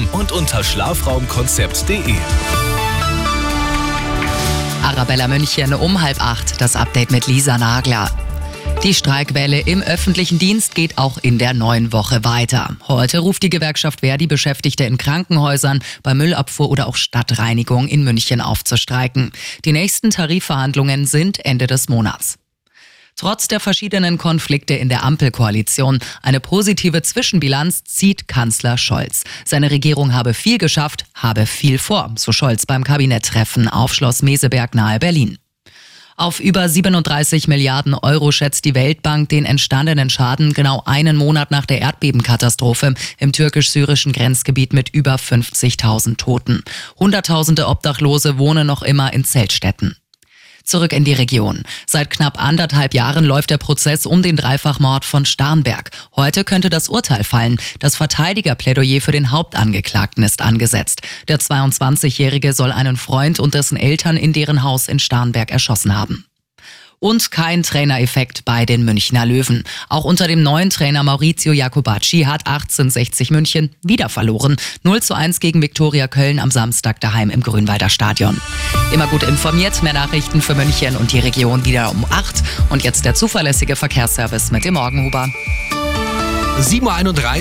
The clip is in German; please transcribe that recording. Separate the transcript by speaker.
Speaker 1: Instagram und unter schlafraumkonzept.de.
Speaker 2: Arabella München um halb acht. Das Update mit Lisa Nagler. Die Streikwelle im öffentlichen Dienst geht auch in der neuen Woche weiter. Heute ruft die Gewerkschaft Verdi Beschäftigte in Krankenhäusern, bei Müllabfuhr oder auch Stadtreinigung in München aufzustreiken. Die nächsten Tarifverhandlungen sind Ende des Monats. Trotz der verschiedenen Konflikte in der Ampelkoalition eine positive Zwischenbilanz zieht Kanzler Scholz. Seine Regierung habe viel geschafft, habe viel vor, so Scholz beim Kabinetttreffen auf Schloss Meseberg nahe Berlin. Auf über 37 Milliarden Euro schätzt die Weltbank den entstandenen Schaden genau einen Monat nach der Erdbebenkatastrophe im türkisch-syrischen Grenzgebiet mit über 50.000 Toten. Hunderttausende Obdachlose wohnen noch immer in Zeltstätten. Zurück in die Region. Seit knapp anderthalb Jahren läuft der Prozess um den Dreifachmord von Starnberg. Heute könnte das Urteil fallen. Das Verteidigerplädoyer für den Hauptangeklagten ist angesetzt. Der 22-Jährige soll einen Freund und dessen Eltern in deren Haus in Starnberg erschossen haben und kein Trainereffekt bei den Münchner Löwen. Auch unter dem neuen Trainer Maurizio Jacobacci hat 1860 München wieder verloren. 0 zu 1 gegen Viktoria Köln am Samstag daheim im Grünwalder Stadion. Immer gut informiert, mehr Nachrichten für München und die Region wieder um 8. Und jetzt der zuverlässige Verkehrsservice mit dem Morgenhuber.
Speaker 1: 7.31